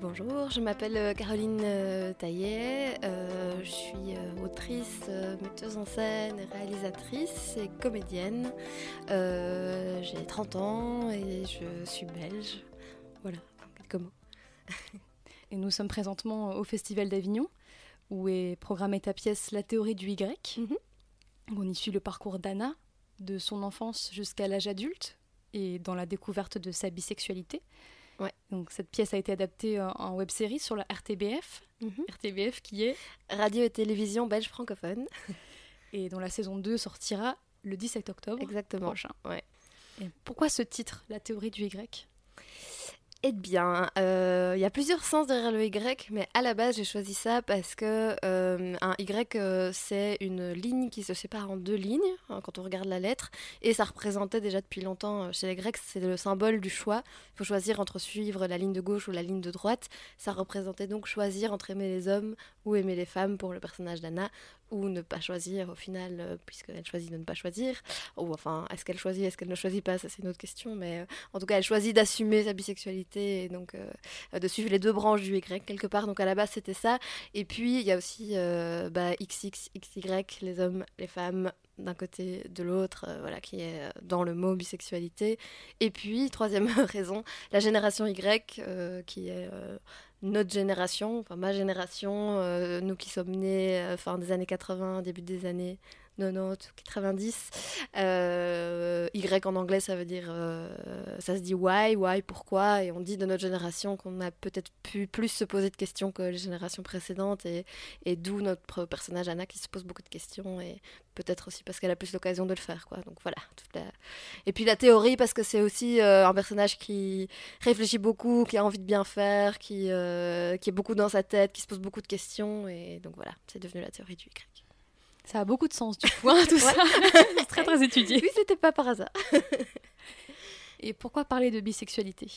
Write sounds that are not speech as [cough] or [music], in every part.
Bonjour, je m'appelle euh, Caroline euh, Taillet, euh, je suis autrice, metteuse en scène, réalisatrice et comédienne. J'ai 30 ans et je suis belge. Voilà, quelques mots. [laughs] et nous sommes présentement au Festival d'Avignon, où est programmée ta pièce La théorie du Y. Mhm. On y suit le parcours d'Anna, de son enfance jusqu'à l'âge adulte, et dans la découverte de sa bisexualité. Ouais. Donc cette pièce a été adaptée en web série sur la RTBF, mhm. RTBF qui est Radio et télévision belge francophone, [laughs] et dont la saison 2 sortira le 17 octobre Exactement. prochain. Ouais. Et pourquoi ce titre, La théorie du Y? Eh bien, euh, il y a plusieurs sens derrière le Y, mais à la base, j'ai choisi ça parce que euh, un Y, euh, c'est une ligne qui se sépare en deux lignes hein, quand on regarde la lettre, et ça représentait déjà depuis longtemps chez les Grecs, c'est le symbole du choix. Il faut choisir entre suivre la ligne de gauche ou la ligne de droite. Ça représentait donc choisir entre aimer les hommes ou aimer les femmes pour le personnage d'Anna, ou ne pas choisir au final, euh, puisqu'elle choisit de ne pas choisir. Ou enfin, est-ce qu'elle choisit, est-ce qu'elle ne choisit pas, ça c'est une autre question, mais euh, en tout cas, elle choisit d'assumer sa bisexualité et donc euh, de suivre les deux branches du Y quelque part. Donc à la base, c'était ça. Et puis, il y a aussi bah, XX, XY, les hommes, les femmes, d'un côté, de l'autre, voilà, qui est dans le mot bisexualité. Et puis, troisième [laughs] raison, la génération Y, qui est notre génération, enfin ma génération, euh, nous qui sommes nés euh, fin des années 80, début des années 90, 90. Euh, y en anglais, ça veut dire, euh, ça se dit why, why, pourquoi, et on dit de notre génération qu'on a peut-être pu plus se poser de questions que les générations précédentes, et, d'où notre personnage Anna qui se pose beaucoup de questions, et peut-être aussi parce qu'elle a plus l'occasion de le faire. Donc voilà. Et puis la théorie, parce que c'est aussi euh, un personnage qui réfléchit beaucoup, qui a envie de bien faire, qui, qui est beaucoup dans sa tête, qui se pose beaucoup de questions, et donc voilà, c'est devenu la théorie du Y. Ça a beaucoup de sens du coup, hein, tout ça. [laughs] C'est très très étudié. Oui, c'était pas par hasard. Et pourquoi parler de bisexualité?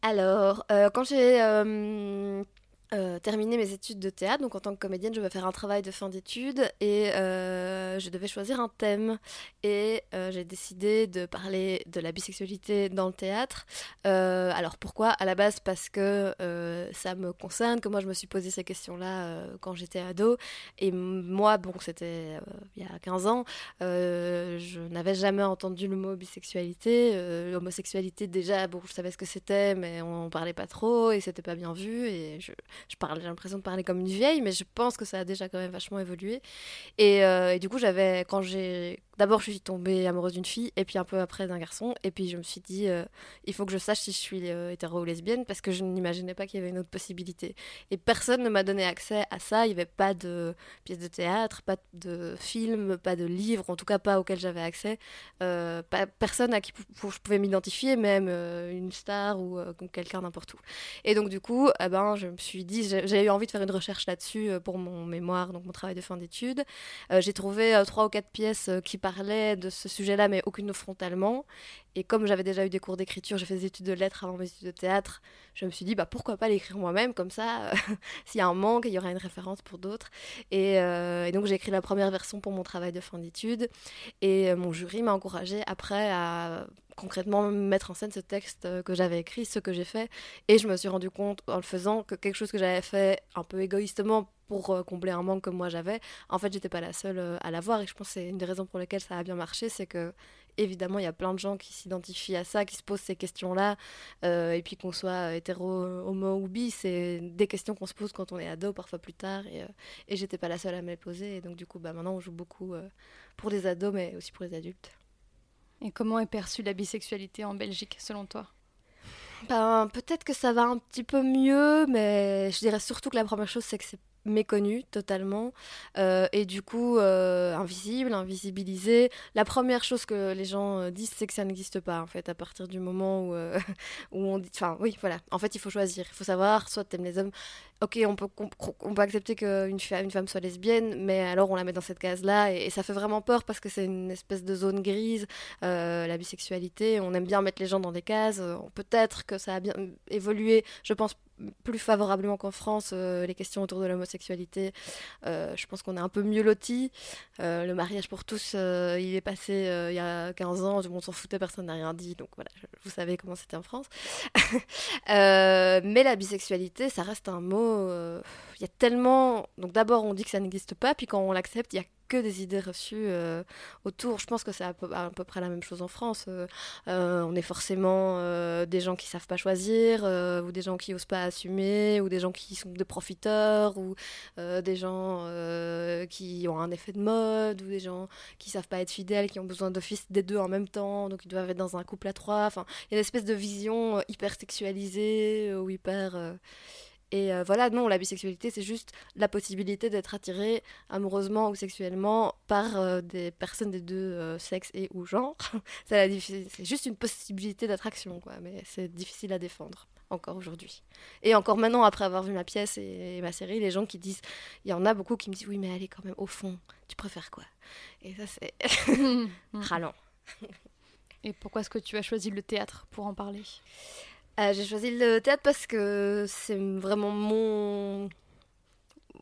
Alors, euh, quand j'ai euh, euh, terminer mes études de théâtre. Donc en tant que comédienne, je vais faire un travail de fin d'études et euh, je devais choisir un thème. Et euh, j'ai décidé de parler de la bisexualité dans le théâtre. alors pourquoi? À la base parce que ça me concerne, que moi je me suis posé ces questions-là quand j'étais ado. Et moi, bon, c'était il y a 15 ans, je n'avais jamais entendu le mot bisexualité. L'homosexualité déjà, bon, je savais ce que c'était, mais on, parlait pas trop et c'était pas bien vu. Et je je parle, j'ai l'impression de parler comme une vieille, mais je pense que ça a déjà quand même vachement évolué. Et, euh, et du coup, j'avais, quand j'ai D'abord, je suis tombée amoureuse d'une fille, et puis un peu après d'un garçon. Et puis, je me suis dit, euh, il faut que je sache si je suis euh, hétéro ou lesbienne, parce que je n'imaginais pas qu'il y avait une autre possibilité. Et personne ne m'a donné accès à ça. Il n'y avait pas de pièces de théâtre, pas de films, pas de livres, en tout cas pas auxquels j'avais accès. Euh, pas, personne à qui je pouvais m'identifier, même une star ou quelqu'un n'importe où. Et donc, du coup, eh ben, je me suis dit, j'ai eu envie de faire une recherche là-dessus pour mon mémoire, donc mon travail de fin d'études. j'ai trouvé trois ou quatre pièces qui parlait de ce sujet-là, mais aucune frontalement. Et comme j'avais déjà eu des cours d'écriture, j'ai fait des études de lettres avant mes études de théâtre, je me suis dit, bah, pourquoi pas l'écrire moi-même, comme ça, [laughs] s'il y a un manque, il y aura une référence pour d'autres. Et, euh, donc j'ai écrit la première version pour mon travail de fin d'études. Et euh, mon jury m'a encouragé après à concrètement mettre en scène ce texte euh, que j'avais écrit, ce que j'ai fait. Et je me suis rendu compte en le faisant que quelque chose que j'avais fait un peu égoïstement pour combler un manque comme moi j'avais, en fait j'étais pas la seule à l'avoir et je pense que c'est une des raisons pour lesquelles ça a bien marché, c'est que évidemment, il y a plein de gens qui s'identifient à ça, qui se posent ces questions-là. Euh, et puis qu'on soit hétéro, homo ou bi, c'est des questions qu'on se pose quand on est ado, parfois plus tard. Et, euh, et j'étais pas la seule à me les poser. Et donc, du coup, bah, maintenant, on joue beaucoup euh, pour les ados, mais aussi pour les adultes. Et comment est perçue la bisexualité en Belgique, selon toi? Ben, peut-être que ça va un petit peu mieux, mais je dirais surtout que la première chose, c'est que c'est méconnu totalement euh, et du coup euh, invisible, invisibilisé. La première chose que les gens euh, disent, c'est que ça n'existe pas en fait à partir du moment où, [laughs] où on dit, enfin oui voilà, en fait il faut choisir, il faut savoir, soit t'aimes les hommes, ok on peut, on peut accepter qu'une une femme soit lesbienne, mais alors on la met dans cette case-là et, ça fait vraiment peur parce que c'est une espèce de zone grise, la bisexualité, on aime bien mettre les gens dans des cases, peut-être que ça a bien évolué, je pense plus favorablement qu'en France euh, les questions autour de l'homosexualité. Euh, je pense qu'on est un peu mieux lotis. Euh, le mariage pour tous, il est passé il y a 15 ans, monde s'en foutait, personne n'a rien dit. Donc voilà, vous savez comment c'était en France. [laughs] mais la bisexualité, ça reste un mot. Il y a tellement. Donc d'abord, on dit que ça n'existe pas, puis quand on l'accepte, il y a que des idées reçues euh, autour. Je pense que c'est à, peu près la même chose en France. Euh, euh, on est forcément des gens qui savent pas choisir, ou des gens qui osent pas assumer, ou des gens qui sont des profiteurs, ou des gens qui ont un effet de mode, ou des gens qui savent pas être fidèles, qui ont besoin d'office des deux en même temps, donc ils doivent être dans un couple à trois. Enfin, il y a une espèce de vision hyper sexualisée ou hyper et euh, voilà, non, la bisexualité, c'est juste la possibilité d'être attiré amoureusement ou sexuellement par euh, des personnes des deux euh, sexes et ou genres. [laughs] c'est juste une possibilité d'attraction, quoi, mais c'est difficile à défendre encore aujourd'hui. Et encore maintenant, après avoir vu ma pièce et, ma série, les gens qui disent, il y en a beaucoup qui me disent, oui, mais elle est quand même au fond, tu préfères quoi? Et ça, c'est [laughs] ralent. et pourquoi est-ce que tu as choisi le théâtre pour en parler? Euh, j'ai choisi le théâtre parce que c'est vraiment mon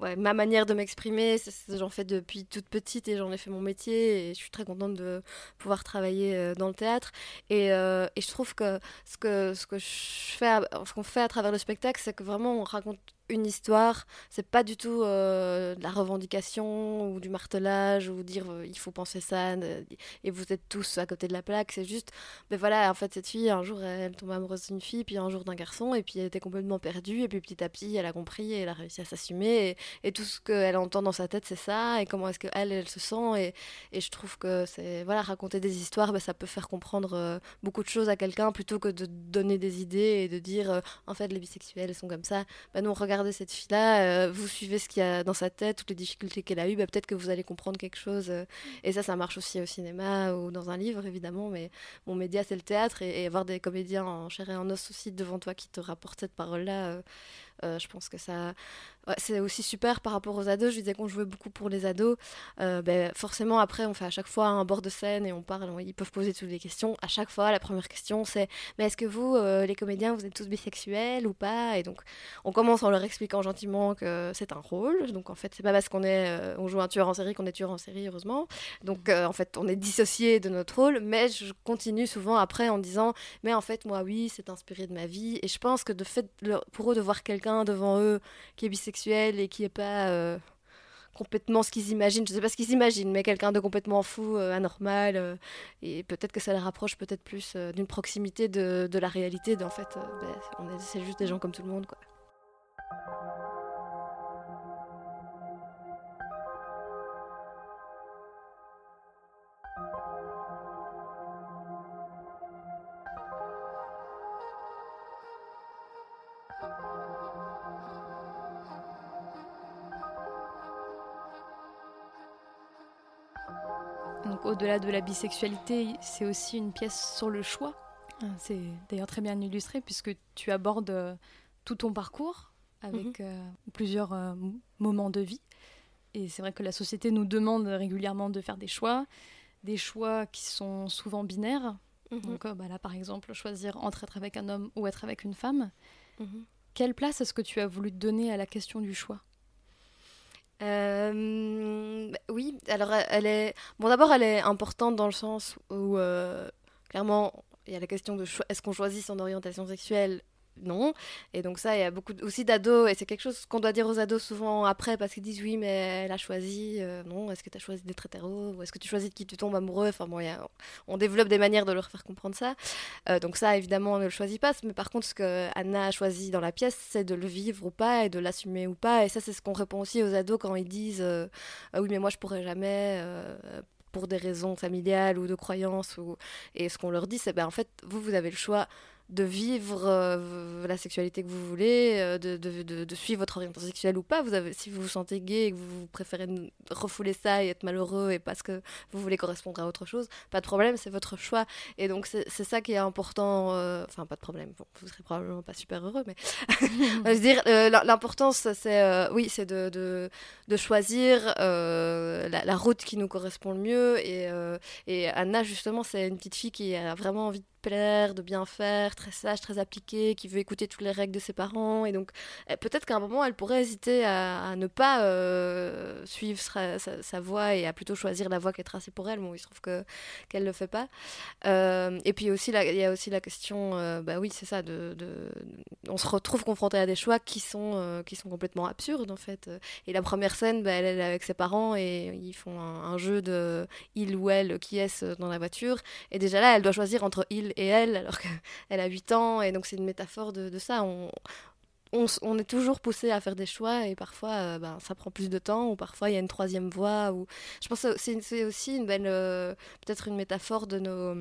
ouais, ma manière de m'exprimer. J'en fais depuis toute petite et j'en ai fait mon métier et je suis très contente de pouvoir travailler euh, dans le théâtre. Et, euh, et je trouve que ce que ce que ce qu'on fait à travers le spectacle, c'est que vraiment on raconte une histoire. C'est pas du tout euh, de la revendication ou du martelage ou dire euh, il faut penser ça et vous êtes tous à côté de la plaque. C'est juste, mais ben voilà, en fait, cette fille, un jour, elle, tombe amoureuse d'une fille, puis un jour d'un garçon, et puis elle était complètement perdue, et puis petit à petit, elle a compris et elle a réussi à s'assumer. Et, tout ce qu'elle entend dans sa tête, c'est ça, et comment est-ce qu'elle, elle se sent. Et, et je trouve que c'est, voilà, raconter des histoires, ben, ça peut faire comprendre euh, beaucoup de choses à quelqu'un plutôt que de donner des idées et de dire, en fait, les bisexuels sont comme ça. Ben, nous, on regarde cette fille-là, euh, vous suivez ce qu'il y a dans sa tête, toutes les difficultés qu'elle a eues, bah, peut-être que vous allez comprendre quelque chose. Euh. et ça, ça marche aussi au cinéma ou dans un livre, évidemment, mais mon média, c'est le théâtre, et, avoir des comédiens en chair et en os aussi devant toi qui te rapportent cette parole-là, euh, je pense que ça, c'est aussi super par rapport aux ados. Je disais qu'on jouait beaucoup pour les ados. Euh, ben, forcément, après, on fait à chaque fois un bord de scène et on parle. ils peuvent poser toutes les questions. À chaque fois, la première question, c'est Mais est-ce que vous, euh, les comédiens, vous êtes tous bisexuels ou pas? Et donc, on commence en leur expliquant gentiment que c'est un rôle. Donc, en fait, c'est pas parce qu'on est, on joue un tueur en série qu'on est tueur en série, heureusement. Donc, en fait, on est dissocié de notre rôle. Mais je continue souvent après en disant Mais en fait, moi, oui, c'est inspiré de ma vie. Et je pense que de fait, pour eux, de voir quelqu'un devant eux qui est bisexuel, et qui est pas euh, complètement ce qu'ils imaginent. Je sais pas ce qu'ils imaginent, mais quelqu'un de complètement fou, euh, anormal. Euh, et peut-être que ça les rapproche peut-être plus d'une proximité de, de, la réalité. En fait, ben, c'est juste des gens comme tout le monde, quoi. Au-delà de la bisexualité, c'est aussi une pièce sur le choix. Ah. C'est d'ailleurs très bien illustré puisque tu abordes euh, tout ton parcours avec mhm. euh, plusieurs euh, moments de vie. Et c'est vrai que la société nous demande régulièrement de faire des choix, des choix qui sont souvent binaires. Mhm. Donc bah là, par exemple, choisir entre être avec un homme ou être avec une femme. Mhm. Quelle place est-ce que tu as voulu donner à la question du choix? Euh, oui, alors elle est. Bon, d'abord, elle est importante dans le sens où, euh, clairement, il y a la question de est-ce qu'on choisit son orientation sexuelle non. Et donc ça, il y a beaucoup aussi d'ados, et c'est quelque chose qu'on doit dire aux ados souvent après, parce qu'ils disent oui, mais elle a choisi, euh, non, est-ce que tu as choisi d'être hétéro, ou est-ce que tu choisis de qui tu tombes amoureux? Enfin bon, on développe des manières de leur faire comprendre ça. Euh, donc ça, évidemment, on ne le choisit pas, mais par contre, ce que Anna a choisi dans la pièce, c'est de le vivre ou pas, et de l'assumer ou pas. Et ça, c'est ce qu'on répond aussi aux ados quand ils disent euh, ah oui, mais moi, je pourrais jamais pour des raisons familiales ou de croyances. Ou... Et ce qu'on leur dit, c'est ben, en fait, vous, vous avez le choix de vivre euh, la sexualité que vous voulez, euh, de, de, de, suivre votre orientation sexuelle ou pas. Vous avez, si vous vous sentez gay et que vous préférez refouler ça et être malheureux et parce que vous voulez correspondre à autre chose, pas de problème, c'est votre choix. Et donc c'est ça qui est important. Euh, enfin, pas de problème. Bon, vous serez probablement pas super heureux, mais [laughs] je dire, l'importance, c'est oui, c'est de, choisir la, la, route qui nous correspond le mieux. Et, et Anna, justement, c'est une petite fille qui a vraiment envie de plaire, de bien faire, très sage, très appliquée, qui veut écouter toutes les règles de ses parents. Et donc, eh, peut-être qu'à un moment, elle pourrait hésiter à, ne pas euh, suivre sa, voie et à plutôt choisir la voie qui est tracée pour elle. Bon, il se trouve que, qu'elle le fait pas. Euh, et puis aussi, il y a aussi la question, euh, bah oui, c'est ça, de, on se retrouve confronté à des choix qui sont, qui sont complètement absurdes, en fait. Et la première scène, bah, elle, est avec ses parents et ils font un, un jeu de il ou elle qui est dans la voiture. Et déjà là, elle doit choisir entre il et elle, alors qu'elle [laughs] a 8 ans, et donc c'est une métaphore de, ça. On, on, est toujours poussé à faire des choix, et parfois euh, ben, ça prend plus de temps, ou parfois il y a une troisième voie. Ou... Je pense que c'est aussi une belle, euh, peut-être une métaphore de nos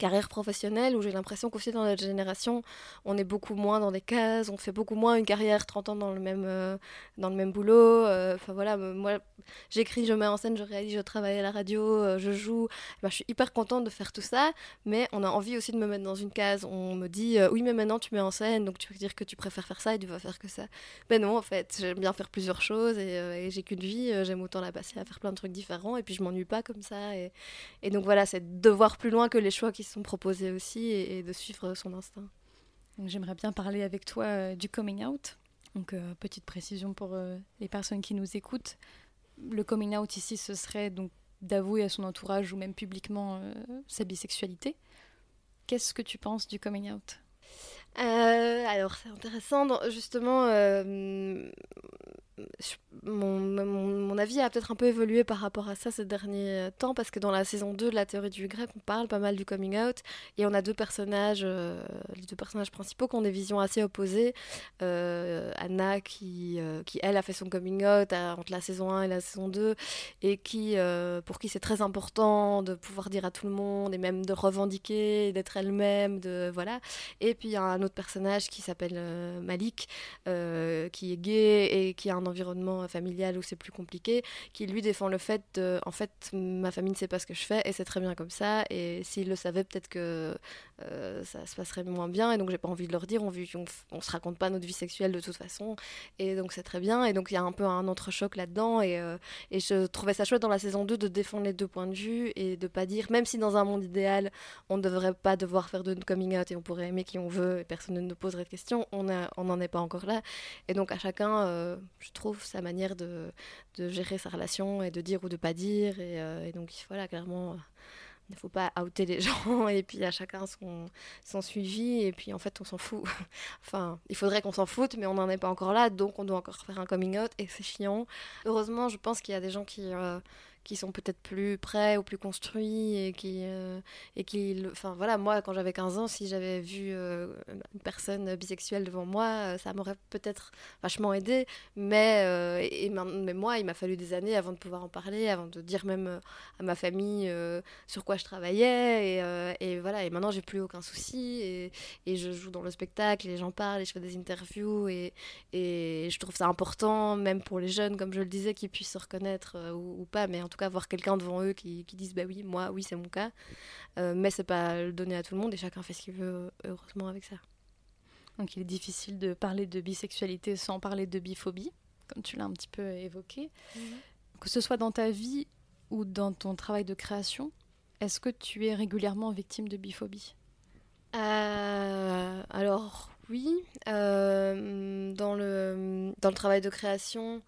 carrière professionnelle où j'ai l'impression qu'aussi dans notre génération, on est beaucoup moins dans des cases, on fait beaucoup moins une carrière 30 ans dans le même, euh, dans le même boulot. Euh, enfin voilà, moi j'écris, je mets en scène, je réalise, je travaille à la radio, euh, je joue. Ben, je suis hyper contente de faire tout ça, mais on a envie aussi de me mettre dans une case. On me dit, oui, mais maintenant tu mets en scène, donc tu veux dire que tu préfères faire ça et tu vas faire que ça. Ben non, en fait, j'aime bien faire plusieurs choses et, j'ai qu'une vie, j'aime autant la passer à faire plein de trucs différents et puis je m'ennuie pas comme ça. Et, donc voilà, c'est de voir plus loin que les choix qui sont proposés aussi et, de suivre son instinct. J'aimerais bien parler avec toi euh, du coming out. Donc, euh, petite précision pour euh, les personnes qui nous écoutent. Le coming out ici, ce serait donc d'avouer à son entourage ou même publiquement sa bisexualité. Qu'est-ce que tu penses du coming out? Alors, c'est intéressant. Justement, mon, mon, avis a peut-être un peu évolué par rapport à ça ces derniers temps parce que dans la saison 2 de la théorie du grec, on parle pas mal du coming out et on a deux personnages, euh, les deux personnages principaux qui ont des visions assez opposées. Euh, Anna qui, euh, qui, elle, a fait son coming out entre la saison 1 et la saison 2 et qui, pour qui c'est très important de pouvoir dire à tout le monde et même de revendiquer, d'être elle-même, de voilà. Et puis il y a un autre personnage qui s'appelle Malik qui est gay et qui a un environnement familial où c'est plus compliqué, qui lui défend le fait en fait, ma famille ne sait pas ce que je fais et c'est très bien comme ça. Et s'il le savait, peut-être que euh, ça se passerait moins bien. Et donc j'ai pas envie de leur dire. On, on, on, se raconte pas notre vie sexuelle de toute façon. Et donc c'est très bien. Et donc il y a un peu un entrechoc là-dedans. Et, euh, et je trouvais ça chouette dans la saison 2 de défendre les deux points de vue et de pas dire, même si dans un monde idéal, on ne devrait pas devoir faire de coming out et on pourrait aimer qui on veut et personne ne nous poserait de questions, on n'en est pas encore là. Et donc à chacun, euh, je trouve, sa manière de, de, gérer sa relation et de dire ou de pas dire. Et, euh, et donc, voilà, clairement, il ne faut pas outer les [laughs] gens et puis à chacun son, son suivi. Et puis en fait, on s'en fout. [laughs] enfin, il faudrait qu'on s'en foute, mais on n'en est pas encore là. Donc, on doit encore faire un coming out et c'est chiant. Heureusement, je pense qu'il y a des gens qui. Euh, qui sont peut-être plus prêts ou plus construits et qui euh, et qui enfin voilà moi quand j'avais 15 ans si j'avais vu euh, une personne bisexuelle devant moi euh, ça m'aurait peut-être vachement aidé. Mais et, mais moi il m'a fallu des années avant de pouvoir en parler avant de dire même à ma famille sur quoi je travaillais. Et, et voilà et maintenant j'ai plus aucun souci. Et, et, je joue dans le spectacle et j'en parle et je fais des interviews. Et, je trouve ça important même pour les jeunes comme je le disais qu'ils puissent se reconnaître ou, pas. Mais tout cas avoir quelqu'un devant eux qui, qui disent bah oui, moi, oui, c'est mon cas. Euh, mais c'est pas le donner à tout le monde et chacun fait ce qu'il veut, heureusement, avec ça. Donc il est difficile de parler de bisexualité sans parler de biphobie, comme tu l'as un petit peu évoqué. Mhm. Que ce soit dans ta vie ou dans ton travail de création, est-ce que tu es régulièrement victime de biphobie? Euh, Alors oui, euh, dans, le, dans le travail de création,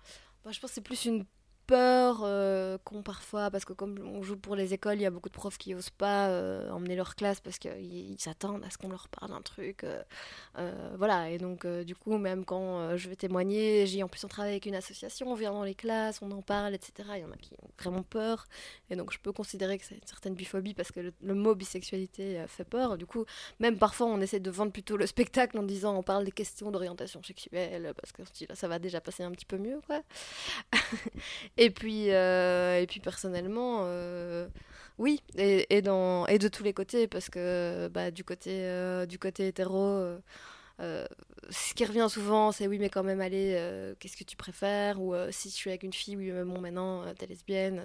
moi, je pense que c'est plus une peur euh, parfois, parce que comme on joue pour les écoles, il y a beaucoup de profs qui osent pas euh, emmener leur classe parce qu'ils s'attendent à ce qu'on leur parle d'un truc. Euh, voilà, et donc du coup, même quand je vais témoigner, j'ai en plus on travaille avec une association, on vient dans les classes, on en parle, etc. Il y en a qui ont vraiment peur, et donc je peux considérer que c'est une certaine biphobie parce que le, mot bisexualité fait peur. Du coup, même parfois on essaie de vendre plutôt le spectacle en disant on parle des questions d'orientation sexuelle parce que là ça va déjà passer un petit peu mieux, [laughs] puis, et puis personnellement, oui, et, de tous les côtés, parce que bah, du, côté, du côté hétéro euh, ce qui revient souvent, c'est oui, mais quand même, allez, euh, qu'est-ce que tu préfères? Ou euh, si je suis avec une fille, oui, mais bon, maintenant, t'es lesbienne.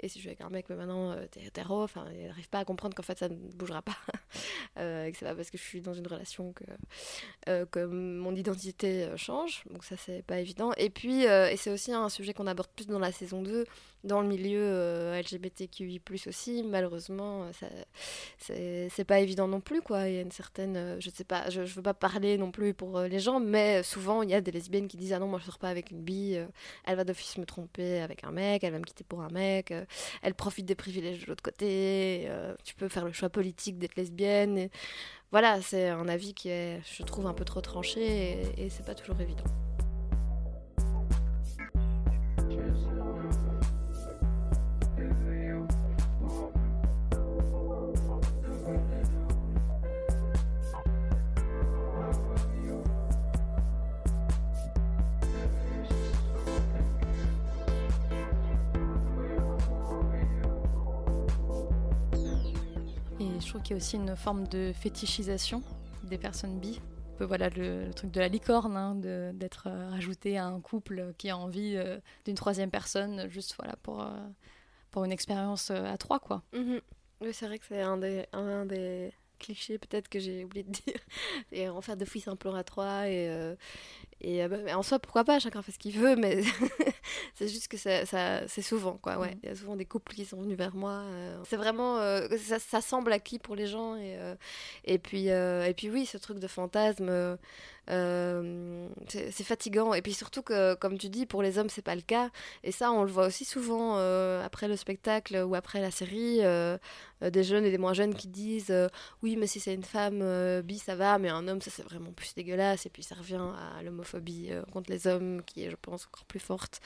et si je suis avec un mec, mais maintenant, t'es hétéro. Enfin, il n'arrive pas à comprendre qu'en fait, ça ne bougera pas. [laughs] et que c'est pas parce que je suis dans une relation que, que mon identité change. Donc, ça, c'est pas évident. Et puis, et c'est aussi un sujet qu'on aborde plus dans la saison 2, dans le milieu euh, LGBTQI+, aussi, malheureusement, euh, c'est pas évident non plus, quoi. Il y a une certaine... Euh, je sais pas, je, je veux pas parler non plus pour les gens, mais souvent, il y a des lesbiennes qui disent « Ah non, moi, je sors pas avec une bille, elle va d'office me tromper avec un mec, elle va me quitter pour un mec, elle profite des privilèges de l'autre côté, tu peux faire le choix politique d'être lesbienne. Voilà, c'est un avis qui est, je trouve, un peu trop tranché et, et c'est pas toujours évident. Trouve qu'il y a aussi une forme de fétichisation des personnes bi. Voilà le, truc de la licorne, hein, d'être euh, rajouté à un couple qui a envie euh, d'une troisième personne, juste voilà pour, euh, pour une expérience à trois, quoi. Mhm. Oui, c'est vrai que c'est un un des clichés peut-être que j'ai oublié de dire. [laughs] Et en faire d'office un plan à trois et, et bah, en soi, pourquoi pas, chacun fait ce qu'il veut, mais [laughs] c'est juste que ça, ça c'est souvent, quoi. Ouais. Mm. Il y a souvent des couples qui sont venus vers moi. Euh. c'est vraiment. Euh, ça, ça, semble acquis pour les gens. Et, euh, et, puis, et puis, oui, ce truc de fantasme. C'est fatigant. Et puis surtout que comme tu dis pour les hommes c'est pas le cas. Et ça on le voit aussi souvent après le spectacle ou après la série des jeunes et des moins jeunes qui disent oui mais si c'est une femme bi ça va mais un homme ça c'est vraiment plus dégueulasse. Et puis ça revient à l'homophobie contre les hommes qui est je pense encore plus forte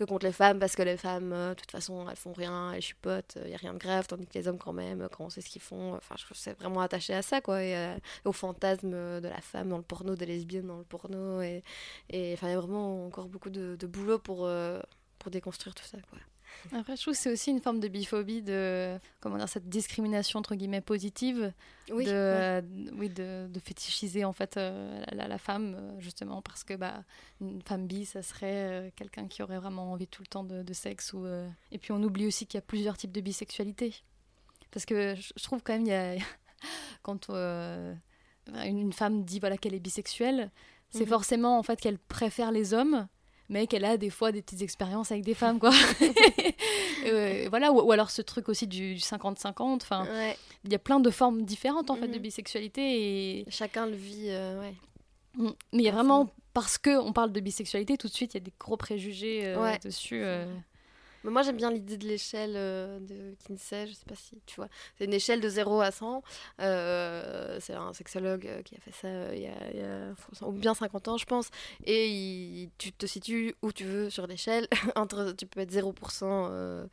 que contre les femmes, parce que les femmes, euh, de toute façon, elles font rien, elles chupotent, il euh, n'y a rien de grave, tandis que les hommes, quand même, quand on sait ce qu'ils font, enfin, je c'est vraiment attaché à ça, quoi, et, euh, au fantasme de la femme dans le porno, des lesbiennes dans le porno, et enfin, il y a vraiment encore beaucoup de boulot pour, pour déconstruire tout ça, quoi. Après, je trouve que c'est aussi une forme de biphobie, de comment dire, cette discrimination entre guillemets positive, oui, de, oui, de, de, fétichiser en fait euh, la, femme euh, justement parce que bah une femme bi, ça serait euh, quelqu'un qui aurait vraiment envie tout le temps de, sexe ou et puis on oublie aussi qu'il y a plusieurs types de bisexualité, parce que je trouve quand même il y a [laughs] quand une femme dit voilà qu'elle est bisexuelle, c'est mhm. forcément en fait qu'elle préfère les hommes mais qu'elle a des fois des petites expériences avec des femmes, quoi. [laughs] [laughs] Euh, voilà, ou, alors ce truc aussi du 50-50, enfin, il y a plein de formes différentes, en fait, de mhm. bisexualité. Et... Chacun le vit, euh, ouais. Mm. Mais il y a vraiment, parce qu'on parle de bisexualité, tout de suite, il y a des gros préjugés euh, dessus. Moi, j'aime bien l'idée de l'échelle euh, de Kinsey, je sais pas si tu vois. C'est une échelle de 0 à 100. Euh, c'est un sexologue euh, qui a fait ça il y a, bien 50 ans, je pense. Et tu te situes où tu veux sur l'échelle. [laughs] Tu peux être 0%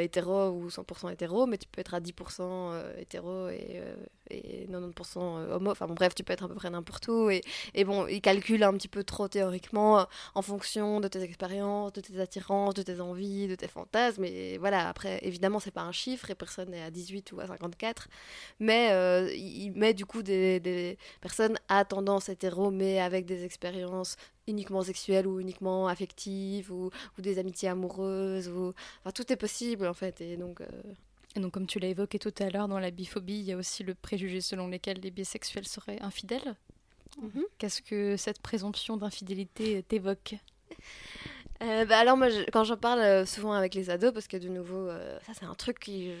hétéro ou 100% hétéro, mais tu peux être à 10% hétéro et, et 90% homo. Enfin bon, bref, tu peux être à peu près n'importe où. Et, et bon, il calcule un petit peu trop théoriquement en fonction de tes expériences, de tes attirances, de tes envies de tes fantasmes. Et voilà, après, évidemment, c'est pas un chiffre et personne n'est à 18 ou à 54. Mais euh, il met du coup des, personnes à tendance hétéro, mais avec des expériences uniquement sexuelles ou uniquement affectives ou, des amitiés amoureuses. Ou... Enfin, tout est possible en fait. Et donc. Euh, et donc, comme tu l'as évoqué tout à l'heure, dans la biphobie, il y a aussi le préjugé selon lequel les bisexuels seraient infidèles. Mhm. Qu'est-ce que cette présomption d'infidélité t'évoque [laughs] euh, bah alors moi, quand j'en parle euh, souvent avec les ados, parce que de nouveau, euh, ça c'est un truc qui,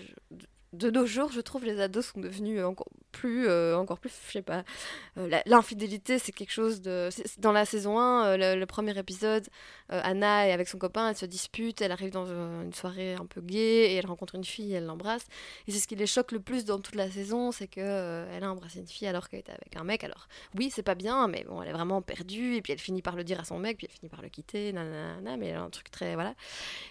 de nos jours, je trouve les ados sont devenus encore plus, euh, encore plus, je sais pas. Euh, l'infidélité, c'est quelque chose de. Dans la saison 1, euh, le, premier épisode, Anna est avec son copain, elle se dispute, elle arrive dans une soirée un peu gay et elle rencontre une fille, elle l'embrasse. Et c'est ce qui les choque le plus dans toute la saison, c'est que elle a embrassé une fille alors qu'elle était avec un mec. Alors oui, c'est pas bien, mais bon, elle est vraiment perdue et puis elle finit par le dire à son mec, puis elle finit par le quitter, nanana, mais elle a un truc très voilà.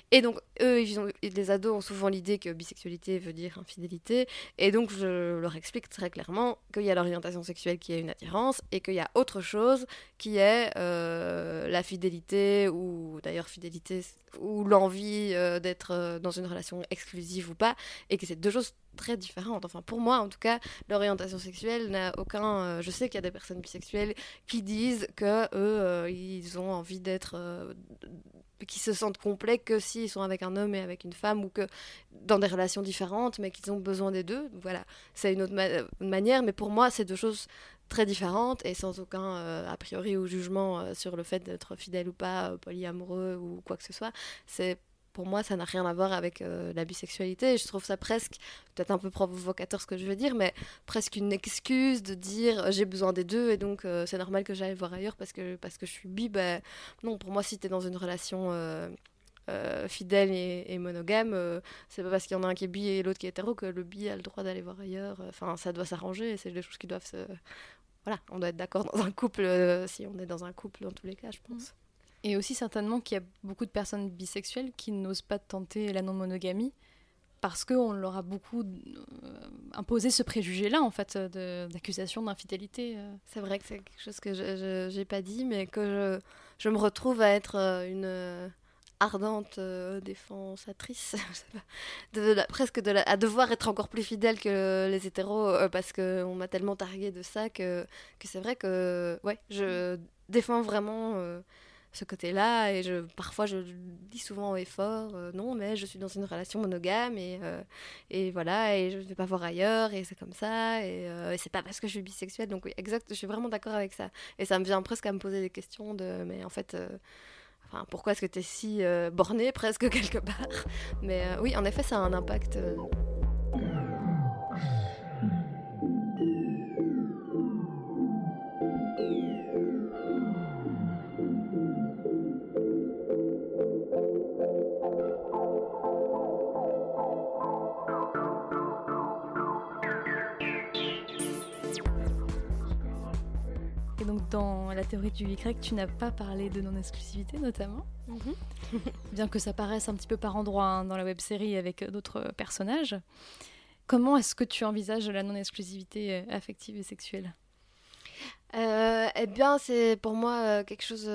Et donc eux, ils ont, les ados ont souvent l'idée que bisexualité veut dire infidélité. Et donc, je leur explique très clairement qu'il y a l'orientation sexuelle qui est une attirance et qu'il y a autre chose qui est euh, la fidélité ou d'ailleurs fidélité ou l'envie euh, d'être euh, dans une relation exclusive ou pas. Et que c'est deux choses très différentes. Enfin, pour moi, en tout cas, l'orientation sexuelle n'a aucun. je sais qu'il y a des personnes bisexuelles qui disent que eux, ils ont envie d'être qui se sentent complets que s'ils sont avec un homme et avec une femme ou que dans des relations différentes, mais qu'ils ont besoin des deux. Voilà, c'est une autre manière, mais pour moi, c'est deux choses très différentes et sans aucun euh, a priori ou jugement euh, sur le fait d'être fidèle ou pas, euh, polyamoureux ou quoi que ce soit. C'est pour moi, ça n'a rien à voir avec euh, la bisexualité. je trouve ça presque, peut-être un peu provocateur ce que je veux dire, mais presque une excuse de dire euh, j'ai besoin des deux et donc euh, c'est normal que j'aille voir ailleurs parce que, parce que je suis bi. Ben, non, pour moi, si tu es dans une relation fidèle et, monogame, c'est pas parce qu'il y en a un qui est bi et l'autre qui est hétéro que le bi a le droit d'aller voir ailleurs. Enfin, ça doit s'arranger. C'est des choses qui doivent se. Voilà, on doit être d'accord dans un couple si on est dans un couple dans tous les cas, je pense. Et aussi certainement qu'il y a beaucoup de personnes bisexuelles qui n'osent pas tenter la non-monogamie parce qu'on leur a beaucoup euh, imposé ce préjugé-là, en fait, d'accusation d'infidélité. Euh. C'est vrai que c'est quelque chose que je n'ai pas dit, mais que je, je, me retrouve à être euh, une ardente défensatrice, [laughs] de, presque de à devoir être encore plus fidèle que les hétéros, parce qu'on m'a tellement targué de ça que, que c'est vrai que ouais, je défends vraiment ce côté-là. Et je, parfois, je dis souvent et fort, euh, non, mais je suis dans une relation monogame et, euh, et voilà, et je ne vais pas voir ailleurs, et c'est comme ça, euh, et, c'est pas parce que je suis bisexuelle. Donc, oui, exact, je suis vraiment d'accord avec ça. Et ça me vient presque à me poser des questions de, mais en fait. Enfin, pourquoi est-ce que tu es si bornée presque [laughs] quelque part? Mais oui, en effet, ça a un impact la théorie du Y, tu n'as pas parlé de non-exclusivité notamment, mhm. [laughs] bien que ça paraisse un petit peu par endroit hein, dans la web série avec d'autres personnages. Comment est-ce que tu envisages la non-exclusivité euh, affective et sexuelle? Euh, Eh bien, c'est pour moi euh, quelque chose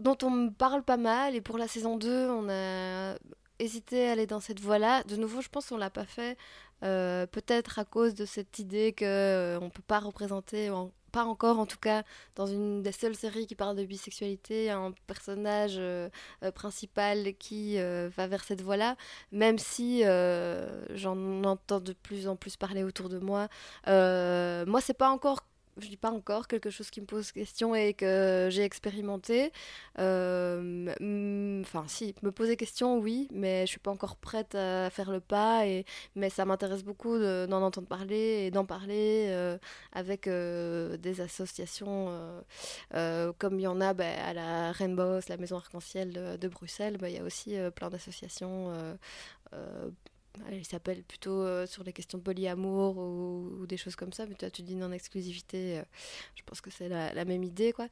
dont on me parle pas mal. Et pour la saison 2, on a hésité à aller dans cette voie-là. De nouveau, je pense qu'on l'a pas fait euh, peut-être à cause de cette idée qu'on euh, ne peut pas représenter, pas encore en tout cas, dans une des seules séries qui parle de bisexualité, un personnage euh, principal qui va vers cette voie-là, même si j'en entends de plus en plus parler autour de moi. moi, c'est pas encore je dis pas encore quelque chose qui me pose question et que j'ai expérimenté. Euh, enfin, si, me poser question, oui, mais je suis pas encore prête à faire le pas. Et, mais ça m'intéresse beaucoup d'en entendre parler et d'en parler euh, avec euh, des associations comme il y en a bah, à la Rainbow, la Maison Arc-en-Ciel de, Bruxelles. Bah, il y a aussi plein d'associations il s'appelle plutôt euh, sur les questions de polyamour ou, des choses comme ça, mais toi tu dis non-exclusivité, euh, je pense que c'est la, même idée. quoi.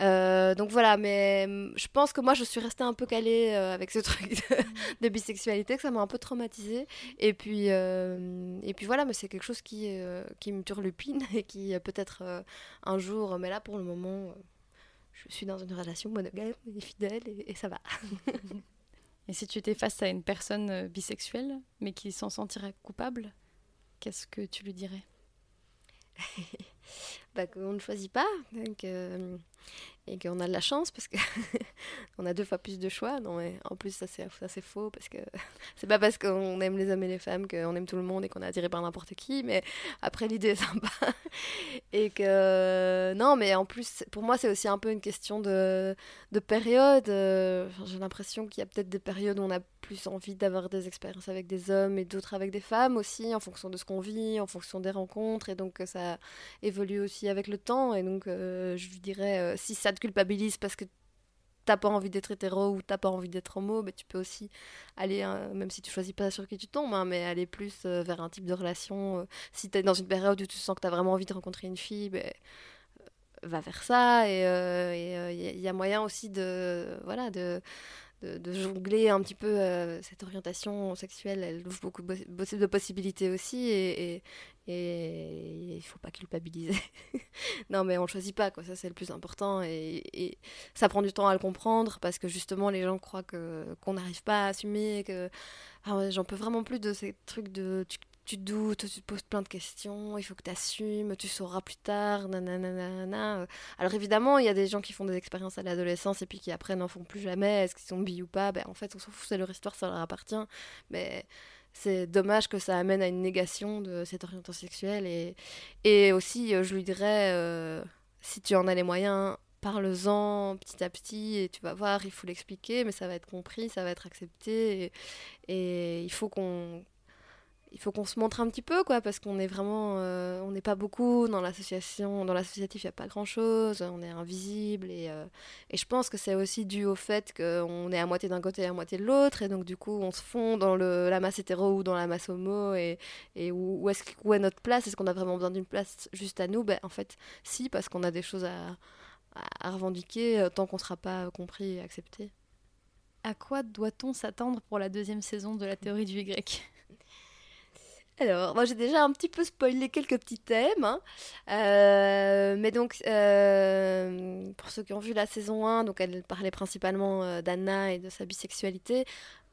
Euh, donc voilà, mais mm, je pense que moi je suis restée un peu calée avec ce truc [laughs] de, bisexualité, que ça m'a un peu traumatisée. Et puis, et puis voilà, mais c'est quelque chose qui, qui me turlupine [laughs] et qui peut-être un jour, mais là pour le moment, je suis dans une relation monogame et fidèle et ça va. [laughs] Et si tu étais face à une personne euh, bisexuelle, mais qui s'en sentirait coupable, qu'est-ce que tu lui dirais? [laughs] Bah, Qu'on ne choisit pas. Euh, et qu'on a de la chance parce que [laughs] on a deux fois plus de choix. Non, mais en plus, ça c'est, ça c'est faux parce que [laughs] c'est pas parce qu'on aime les hommes et les femmes qu'on aime tout le monde et qu'on est attiré par n'importe qui. Mais après, l'idée est sympa. [laughs] et que non, mais en plus, pour moi, c'est aussi un peu une question de, de période. Euh, j'ai l'impression qu'il y a peut-être des périodes où on a plus envie d'avoir des expériences avec des hommes et d'autres avec des femmes aussi, en fonction de ce qu'on vit, en fonction des rencontres. Et donc, ça évolue aussi avec le temps. Et donc, euh, je dirais, euh, si ça te culpabilise parce que t'as pas envie d'être hétéro ou t'as pas envie d'être homo, mais tu peux aussi aller, hein, même si tu choisis pas sur qui tu tombes, hein, mais aller plus euh, vers un type de relation. Euh, si tu es dans une période où tu sens que tu as vraiment envie de rencontrer une fille, ben, va vers ça. Et il y, a moyen aussi de, voilà, de, jongler un petit peu euh, cette orientation sexuelle. Elle ouvre beaucoup de possibilités aussi il faut pas culpabiliser. [laughs] non, mais on choisit pas, quoi. Ça, c'est le plus important. Et, ça prend du temps à le comprendre parce que justement, les gens croient que qu'on n'arrive pas à assumer. que ah J'en peux vraiment plus de ces trucs de tu doutes, tu te poses plein de questions, il faut que tu assumes, tu sauras plus tard, nanana. Alors évidemment, il y a des gens qui font des expériences à l'adolescence et puis qui après n'en font plus jamais, est-ce qu'ils sont bi ou pas? Ben, En fait, on s'en fout, c'est leur histoire, ça leur appartient. Mais c'est dommage que ça amène à une négation de cette orientation sexuelle. Et, et aussi, euh, je lui dirais, euh, si tu en as les moyens, parle-en petit à petit et tu vas voir, il faut l'expliquer, mais ça va être compris, ça va être accepté. et il faut qu'on il faut qu'on se montre un petit peu, quoi, parce qu'on est vraiment, euh, on n'est pas beaucoup dans l'association, dans l'associatif, il n'y a pas grand-chose, on est invisible, et, euh, et je pense que c'est aussi dû au fait qu'on est à moitié d'un côté et à moitié de l'autre, et donc du coup, on se fond dans la masse hétéro ou dans la masse homo, et, où est notre place? Est-ce qu'on a vraiment besoin d'une place juste à nous? Ben, En fait, si, parce qu'on a des choses à, à revendiquer euh, tant qu'on ne sera pas compris et accepté. À quoi doit-on s'attendre pour la deuxième saison de la théorie du Y? Alors, moi j'ai déjà un petit peu spoilé quelques petits thèmes. Hein. Euh, mais donc, euh, pour ceux qui ont vu la saison 1, donc elle parlait principalement euh, d'Anna et de sa bisexualité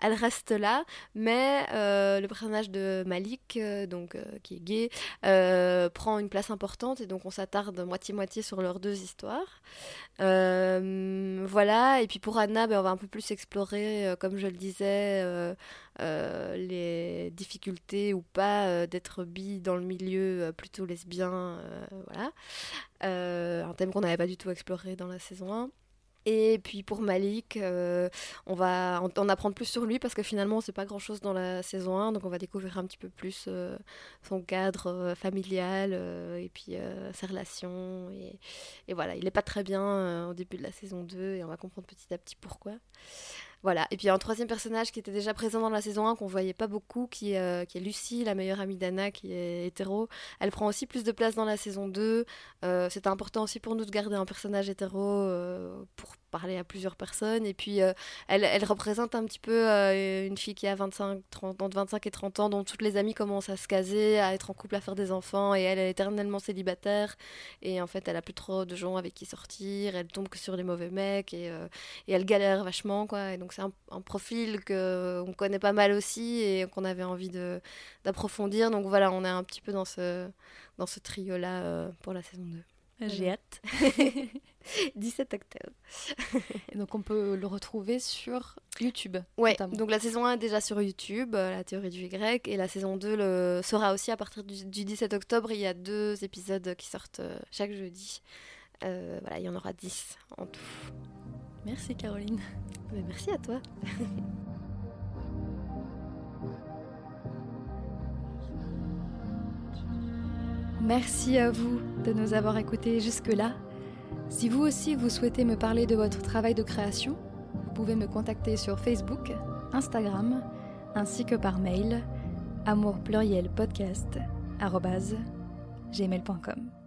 elle reste là, mais le personnage de Malik, donc qui est gay, prend une place importante et donc on s'attarde moitié-moitié sur leurs deux histoires. voilà, et puis pour Anna, ben, on va un peu plus explorer, comme je le disais, les difficultés ou pas d'être bi dans le milieu plutôt lesbien, voilà. un thème qu'on n'avait pas du tout exploré dans la saison 1. Et puis pour Malik, euh, on va en, apprendre plus sur lui parce que finalement on sait pas grand chose dans la saison 1, donc on va découvrir un petit peu plus euh, son cadre euh, familial et puis ses relations. Et, et, voilà, il est pas très bien au début de la saison 2 et on va comprendre petit à petit pourquoi. Voilà. Et puis un troisième personnage qui était déjà présent dans la saison 1 qu'on voyait pas beaucoup, qui, est, qui est Lucie, la meilleure amie d'Anna, qui est hétéro. Elle prend aussi plus de place dans la saison 2. Euh, C'était important aussi pour nous de garder un personnage hétéro euh, pour parler à plusieurs personnes. Et puis, euh, elle, elle, représente un petit peu euh, une fille qui a 25, 30, entre 25 et 30 ans, dont toutes les amies commencent à se caser, à être en couple, à faire des enfants. Et elle, est éternellement célibataire. Et en fait, elle a plus trop de gens avec qui sortir. Elle tombe que sur les mauvais mecs. Et, euh, et elle galère vachement, quoi. Et donc, c'est un, un, profil qu'on connaît pas mal aussi et qu'on avait envie d'approfondir. Donc, voilà, on est un petit peu dans ce, dans ce trio-là pour la saison 2. J'ai hâte. [laughs] [laughs] 17 octobre. et donc on peut le retrouver sur YouTube. Ouais, donc la saison 1 est déjà sur YouTube, euh, la théorie du Y, et la saison 2 le sera aussi à partir du, 17 octobre. Il y a deux épisodes qui sortent euh, chaque jeudi. Euh, voilà, il y en aura 10 en tout. Merci Caroline. [laughs] merci à toi. Merci à vous de nous avoir écoutés jusque-là. Si vous aussi vous souhaitez me parler de votre travail de création, vous pouvez me contacter sur Facebook, Instagram, ainsi que par mail amourplurielpodcast.gmail.com.